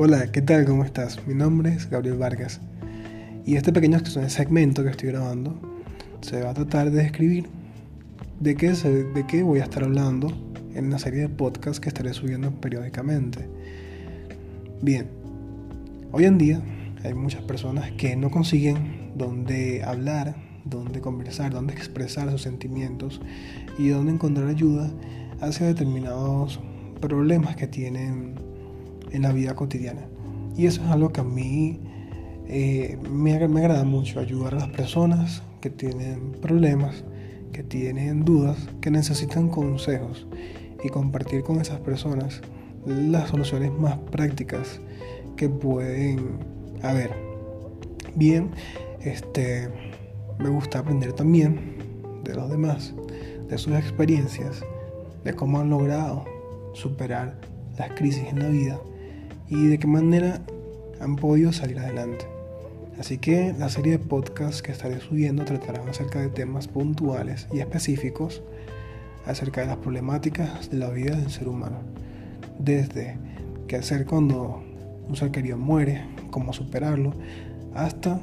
Hola, ¿qué tal? ¿Cómo estás? Mi nombre es Gabriel Vargas y este pequeño segmento que estoy grabando se va a tratar de describir de qué, de qué voy a estar hablando en una serie de podcasts que estaré subiendo periódicamente. Bien, hoy en día hay muchas personas que no consiguen dónde hablar, dónde conversar, dónde expresar sus sentimientos y dónde encontrar ayuda hacia determinados problemas que tienen en la vida cotidiana. Y eso es algo que a mí eh, me, me agrada mucho, ayudar a las personas que tienen problemas, que tienen dudas, que necesitan consejos y compartir con esas personas las soluciones más prácticas que pueden haber. Bien, este, me gusta aprender también de los demás, de sus experiencias, de cómo han logrado superar las crisis en la vida y de qué manera han podido salir adelante. Así que la serie de podcasts que estaré subiendo tratarán acerca de temas puntuales y específicos acerca de las problemáticas de la vida del ser humano. Desde qué hacer cuando un ser querido muere, cómo superarlo, hasta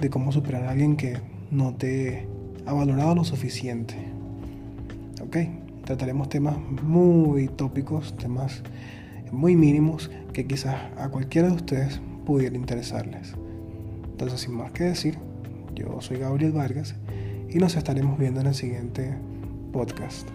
de cómo superar a alguien que no te ha valorado lo suficiente. ¿Ok? Trataremos temas muy tópicos, temas muy mínimos que quizás a cualquiera de ustedes pudiera interesarles. Entonces, sin más que decir, yo soy Gabriel Vargas y nos estaremos viendo en el siguiente podcast.